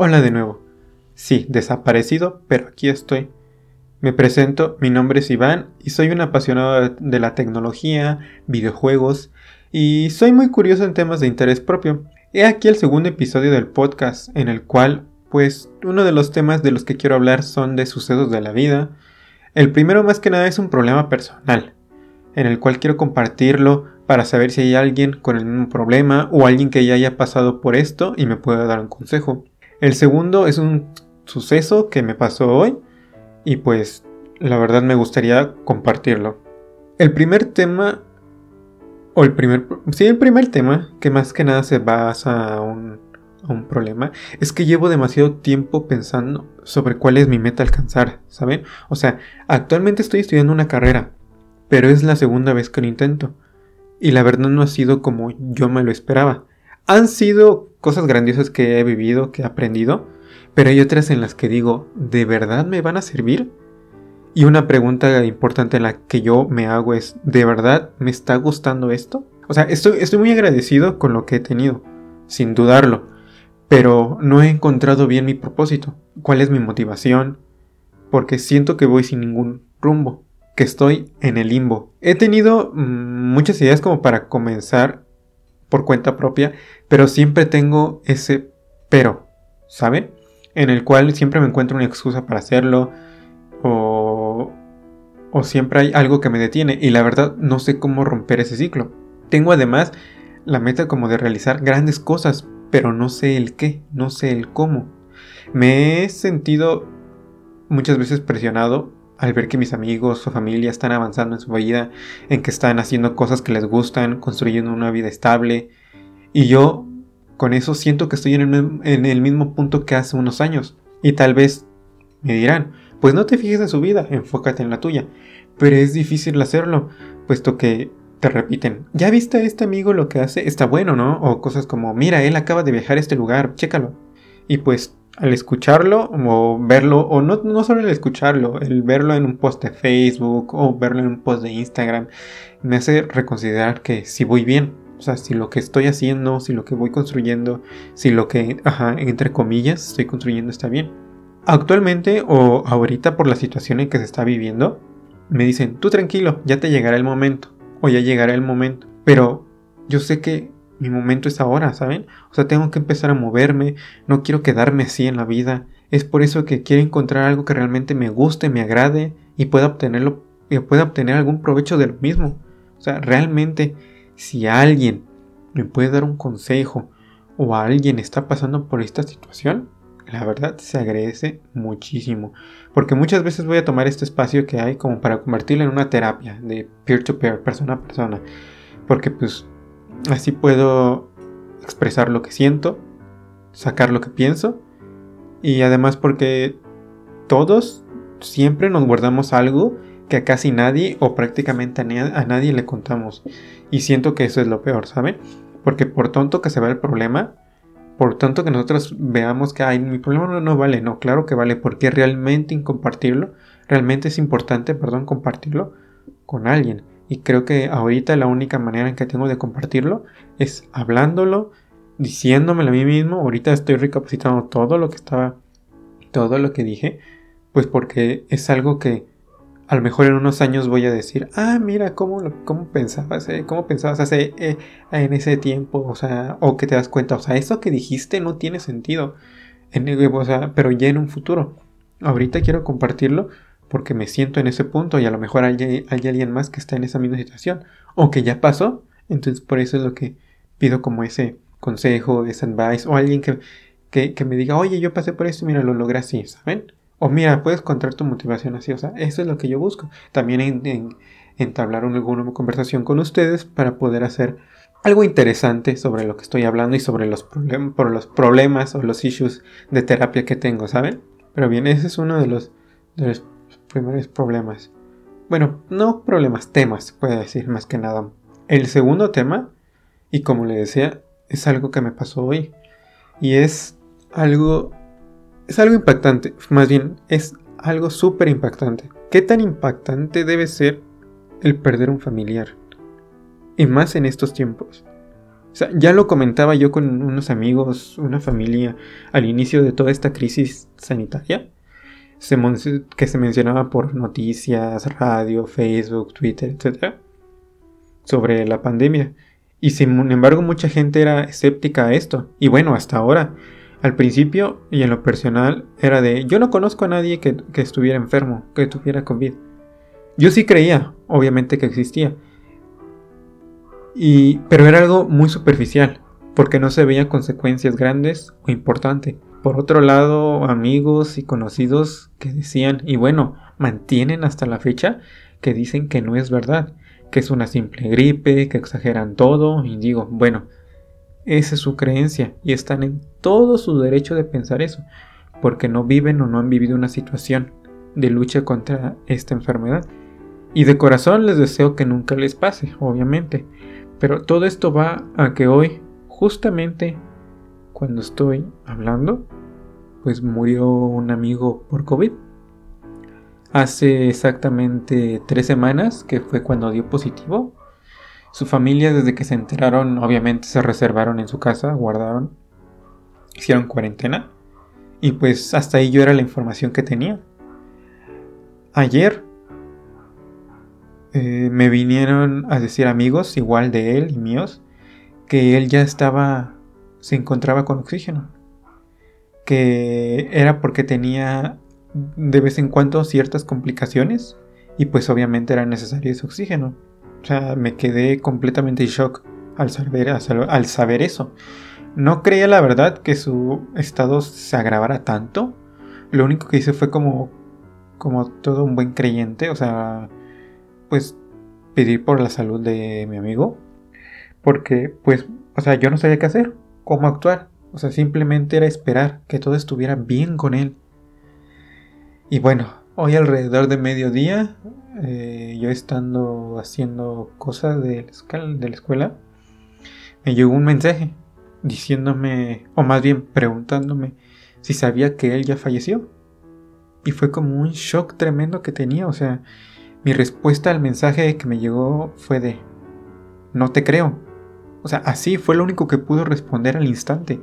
Hola de nuevo. Sí, desaparecido, pero aquí estoy. Me presento, mi nombre es Iván y soy un apasionado de la tecnología, videojuegos y soy muy curioso en temas de interés propio. He aquí el segundo episodio del podcast en el cual, pues, uno de los temas de los que quiero hablar son de sucesos de la vida. El primero más que nada es un problema personal, en el cual quiero compartirlo para saber si hay alguien con el mismo problema o alguien que ya haya pasado por esto y me pueda dar un consejo. El segundo es un suceso que me pasó hoy y pues la verdad me gustaría compartirlo. El primer tema o el primer sí el primer tema que más que nada se basa a un, problema es que llevo demasiado tiempo pensando sobre cuál es mi meta alcanzar, ¿saben? O sea, actualmente estoy estudiando una carrera, pero es la segunda vez que lo intento y la verdad no ha sido como yo me lo esperaba. Han sido cosas grandiosas que he vivido, que he aprendido, pero hay otras en las que digo, ¿de verdad me van a servir? Y una pregunta importante en la que yo me hago es, ¿de verdad me está gustando esto? O sea, estoy, estoy muy agradecido con lo que he tenido, sin dudarlo, pero no he encontrado bien mi propósito. ¿Cuál es mi motivación? Porque siento que voy sin ningún rumbo, que estoy en el limbo. He tenido mm, muchas ideas como para comenzar por cuenta propia, pero siempre tengo ese pero, ¿saben? En el cual siempre me encuentro una excusa para hacerlo o, o siempre hay algo que me detiene y la verdad no sé cómo romper ese ciclo. Tengo además la meta como de realizar grandes cosas, pero no sé el qué, no sé el cómo. Me he sentido muchas veces presionado al ver que mis amigos o familia están avanzando en su vida, en que están haciendo cosas que les gustan, construyendo una vida estable, y yo con eso siento que estoy en el, en el mismo punto que hace unos años. Y tal vez me dirán, pues no te fijes en su vida, enfócate en la tuya. Pero es difícil hacerlo, puesto que te repiten, ¿ya viste a este amigo lo que hace? Está bueno, ¿no? O cosas como, mira, él acaba de viajar a este lugar, chécalo. Y pues al escucharlo o verlo, o no, no solo el escucharlo, el verlo en un post de Facebook o verlo en un post de Instagram, me hace reconsiderar que si voy bien, o sea, si lo que estoy haciendo, si lo que voy construyendo, si lo que, ajá, entre comillas, estoy construyendo está bien. Actualmente o ahorita por la situación en que se está viviendo, me dicen, tú tranquilo, ya te llegará el momento, o ya llegará el momento. Pero yo sé que mi momento es ahora, ¿saben? O sea, tengo que empezar a moverme, no quiero quedarme así en la vida. Es por eso que quiero encontrar algo que realmente me guste, me agrade y pueda obtenerlo y pueda obtener algún provecho de lo mismo. O sea, realmente si alguien me puede dar un consejo o alguien está pasando por esta situación, la verdad se agradece muchísimo. Porque muchas veces voy a tomar este espacio que hay como para convertirlo en una terapia de peer to peer, persona a persona. Porque pues Así puedo expresar lo que siento, sacar lo que pienso y además porque todos siempre nos guardamos algo que a casi nadie o prácticamente a, nadie le contamos. Y siento que eso es lo peor, ¿saben? Porque por tonto que se vea el problema, por tanto que nosotros veamos que Ay, mi problema no, no, vale, no, claro que vale, porque realmente compartirlo, realmente es importante, perdón, compartirlo con alguien. Y creo que ahorita la única manera en que tengo de compartirlo es hablándolo, diciéndomelo a mí mismo. Ahorita estoy recapacitando todo lo que estaba, todo lo que dije, pues porque es algo que a lo mejor en unos años voy a decir, ah, mira cómo, cómo pensabas, eh, cómo pensabas hace, eh, en ese tiempo, o sea, o que te das cuenta, o sea, eso que dijiste no tiene sentido, en, o sea, pero ya en un futuro. Ahorita quiero compartirlo porque me siento en ese punto y a lo mejor hay, alguien más que está en esa misma situación o que ya pasó. Entonces por eso es lo que pido como ese consejo, ese advice o alguien que, que, me diga, oye, yo pasé por esto, mira, lo logré así, ¿saben? O mira, puedes encontrar tu motivación así, o sea, eso es lo que yo busco. También en, entablar una, alguna conversación con ustedes para poder hacer algo interesante sobre lo que estoy hablando y sobre los, por los problemas o los issues de terapia que tengo, ¿saben? Pero bien, ese es uno de los primeros problemas. Bueno, no problemas, temas, puede decir más que nada. El segundo tema, y como le decía, es algo que me pasó hoy. Y es algo. Es algo impactante. Más bien, es algo súper impactante. ¿Qué tan impactante debe ser el perder un familiar? Y más en estos tiempos. sea, ya lo comentaba yo con unos amigos, una familia, al inicio de toda esta crisis sanitaria, que se mencionaba por noticias, radio, Facebook, Twitter, etc. sobre la pandemia. Y sin embargo mucha gente era escéptica a esto. Y bueno, hasta ahora. Al principio y en lo personal era de yo no conozco a nadie que, que estuviera enfermo, que tuviera COVID. Yo sí creía, obviamente que existía. Y, pero era algo muy superficial, porque no se veían consecuencias grandes o importantes. Por otro lado, amigos y conocidos que decían, y bueno, mantienen hasta la fecha, que dicen que no es verdad, que es una simple gripe, que exageran todo, y digo, bueno, esa es su creencia, y están en todo su derecho de pensar eso, porque no viven o no han vivido una situación de lucha contra esta enfermedad. Y de corazón les deseo que nunca les pase, obviamente. Pero todo esto va a que hoy, justamente cuando estoy hablando, pues murió un amigo por COVID. Hace exactamente tres semanas, que fue cuando dio positivo. Su familia, desde que se enteraron, obviamente se reservaron en su casa, guardaron, hicieron cuarentena. Y pues hasta ahí yo era la información que tenía. Ayer eh, me vinieron a decir amigos, igual de él y míos, que él ya estaba se encontraba con oxígeno. Que era porque tenía de vez en cuando ciertas complicaciones y pues obviamente era necesario ese oxígeno. O sea, me quedé completamente en shock al saber, al saber eso. No creía la verdad que su estado se agravara tanto. Lo único que hice fue como, como todo un buen creyente, o sea, pues pedir por la salud de mi amigo. Porque, pues, o sea, yo no sabía qué hacer cómo actuar. O sea, simplemente era esperar que todo estuviera bien con él. Y bueno, hoy alrededor de mediodía, eh, yo estando haciendo cosas de la escuela, me llegó un mensaje diciéndome, o más bien preguntándome, si sabía que él ya falleció. Y fue como un shock tremendo que tenía. O sea, mi respuesta al mensaje que me llegó fue de, no te creo. O sea, así fue lo único que pudo responder al instante.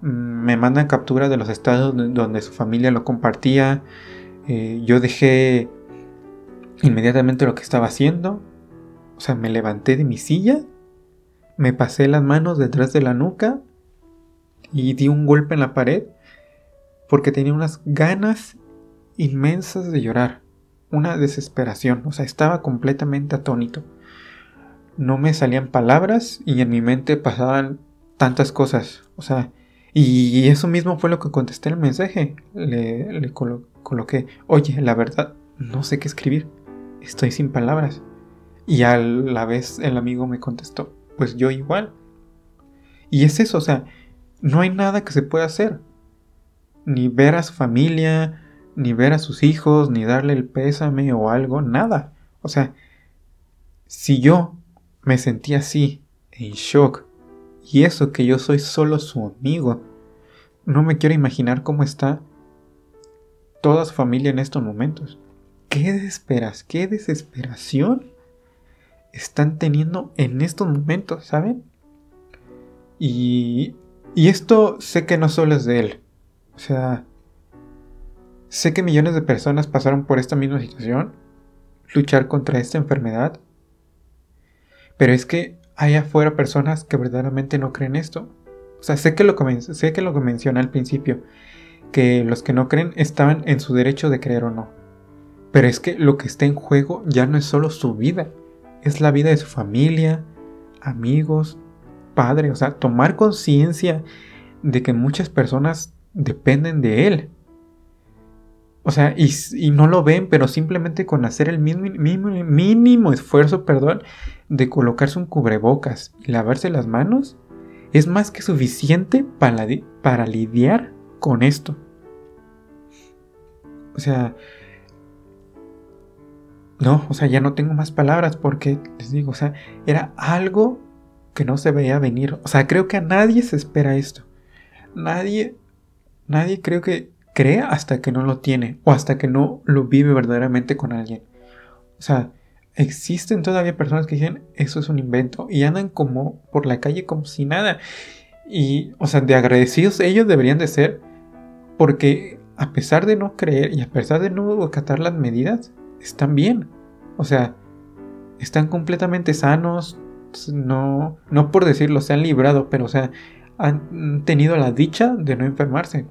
Mm, me mandan captura de los estados donde su familia lo compartía. Eh, yo dejé inmediatamente lo que estaba haciendo. O sea, me levanté de mi silla, me pasé las manos detrás de la nuca y di un golpe en la pared porque tenía unas ganas inmensas de llorar, una desesperación, o sea, estaba completamente atónito no me salían palabras y en mi mente pasaban tantas cosas. O sea, y eso mismo fue lo que contesté el mensaje. Le, coloqué, oye, la verdad, no sé qué escribir. Estoy sin palabras. Y a la vez el amigo me contestó, pues yo igual. Y es eso, o sea, no hay nada que se pueda hacer. Ni ver a su familia, ni ver a sus hijos, ni darle el pésame o algo, nada. O sea, si yo me sentí así, en shock. Y eso que yo soy solo su amigo. No me quiero imaginar cómo está toda su familia en estos momentos. ¿Qué desesperas? ¿Qué desesperación están teniendo en estos momentos, saben? Y, y esto sé que no solo es de él. O sea, sé que millones de personas pasaron por esta misma situación. Luchar contra esta enfermedad pero es que hay afuera personas que verdaderamente no creen esto. O sea, sé que lo, sé que lo mencioné al principio, que los que no creen estaban en su derecho de creer o no. Pero es que lo que está en juego ya no es solo su vida, es la vida de su familia, amigos, padre. O sea, tomar conciencia de que muchas personas dependen de él. O sea, y, no lo ven, pero simplemente con hacer el mínimo, mínimo, esfuerzo, perdón, de colocarse un cubrebocas y lavarse las manos, es más que suficiente para, para lidiar con esto. O sea, no, o sea, ya no tengo más palabras porque, les digo, o sea, era algo que no se veía venir. O sea, creo que a nadie se espera esto. Nadie, nadie creo que crea hasta que no lo tiene o hasta que no lo vive verdaderamente con alguien. O sea, existen todavía personas que dicen eso es un invento y andan como por la calle como si nada. Y, o sea, de agradecidos ellos deberían de ser porque a pesar de no creer y a pesar de no acatar las medidas, están bien. O sea, están completamente sanos, no, no por decirlo, se han librado, pero o sea, han tenido la dicha de no enfermarse.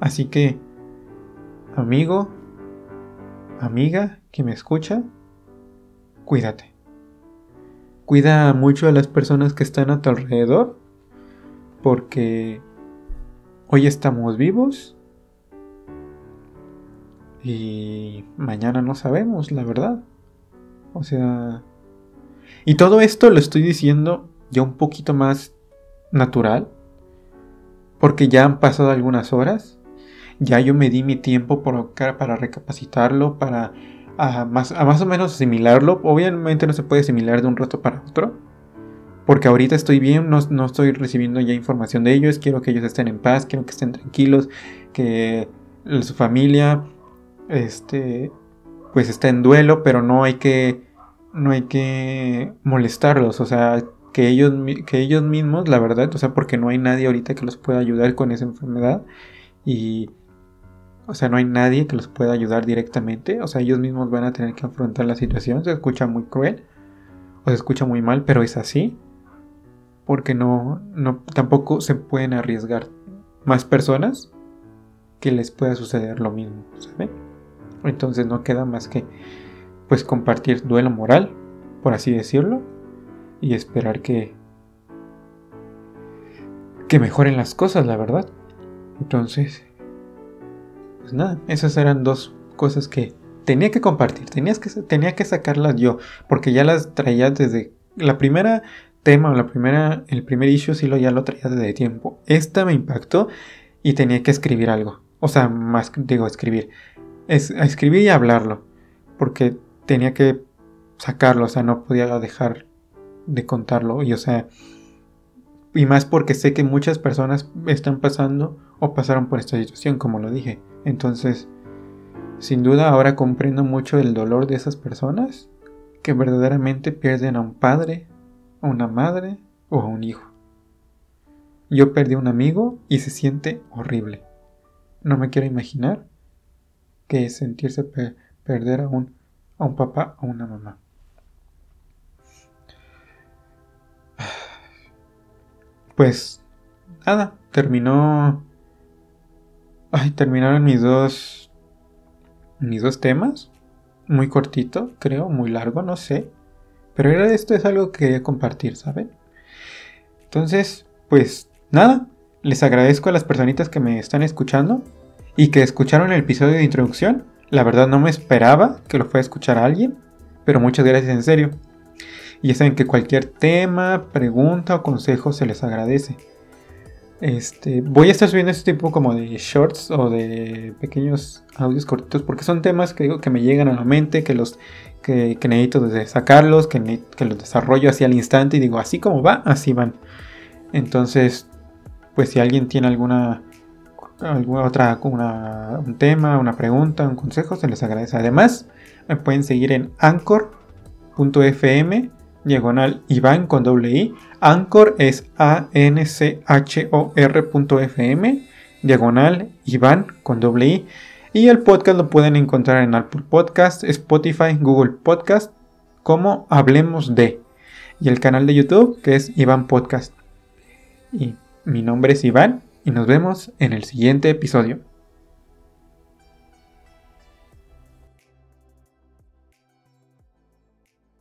Así que, amigo, amiga que me escucha, cuídate. Cuida mucho a las personas que están a tu alrededor, porque hoy estamos vivos y mañana no sabemos, la verdad. O sea... Y todo esto lo estoy diciendo ya un poquito más natural, porque ya han pasado algunas horas ya yo me di mi tiempo para recapacitarlo, para a más, más o menos asimilarlo. Obviamente no se puede asimilar de un rato para otro. Porque ahorita estoy bien, no, no, estoy recibiendo ya información de ellos. Quiero que ellos estén en paz, quiero que estén tranquilos, que su familia este, pues está en duelo, pero no hay que, no hay que molestarlos. O sea, que ellos, que ellos mismos, la verdad, o sea, porque no hay nadie ahorita que los pueda ayudar con esa enfermedad. Y o sea, no hay nadie que los pueda ayudar directamente. O sea, ellos mismos van a tener que afrontar la situación. Se escucha muy cruel. O se escucha muy mal, pero es así. Porque no, no, tampoco se pueden arriesgar más personas que les pueda suceder lo mismo, ¿saben? Entonces no queda más que pues compartir duelo moral, por así decirlo, y esperar que que mejoren las cosas, la verdad. Entonces, pues nada, esas eran dos cosas que tenía que compartir, que, tenía que sacarlas yo, porque ya las traía desde la primera tema, la primera, el primer issue sí lo ya lo traía desde tiempo. Esta me impactó y tenía que escribir algo, o sea, más digo escribir, es escribir y hablarlo, porque tenía que sacarlo, o sea, no podía dejar de contarlo y o sea, y más porque sé que muchas personas están pasando o pasaron por esta situación, como lo dije. Entonces, sin duda ahora comprendo mucho el dolor de esas personas que verdaderamente pierden a un padre, a una madre o a un hijo. Yo perdí a un amigo y se siente horrible. No me quiero imaginar qué es sentirse perder a un, a un papá o una mamá. Pues nada, terminó Ay, terminaron mis dos. Mis dos temas. Muy cortito, creo, muy largo, no sé. Pero era esto es algo que quería compartir, ¿saben? Entonces, pues nada. Les agradezco a las personitas que me están escuchando y que escucharon el episodio de introducción. La verdad no me esperaba que lo fuera a escuchar a alguien, pero muchas gracias en serio. Y ya saben que cualquier tema, pregunta o consejo se les agradece. Este, voy a estar subiendo este tipo como de shorts o de pequeños audios cortitos porque son temas que, digo, que me llegan a la mente, que los que, necesito sacarlos, que, que los desarrollo así al instante y digo, así como va, así van. Entonces, pues si alguien tiene alguna, alguna otra, un tema, una pregunta, un consejo, se les agradece. Además, me pueden seguir en anchor.fm diagonal Iván con doble I. Anchor es A-N-C-H-O-R.fm diagonal Iván con doble I. Y el podcast lo pueden encontrar en Apple Podcast, Spotify, Google Podcast, como Hablemos de. Y el canal de YouTube que es Iván Podcast. Y mi nombre es Iván y nos vemos en el siguiente episodio.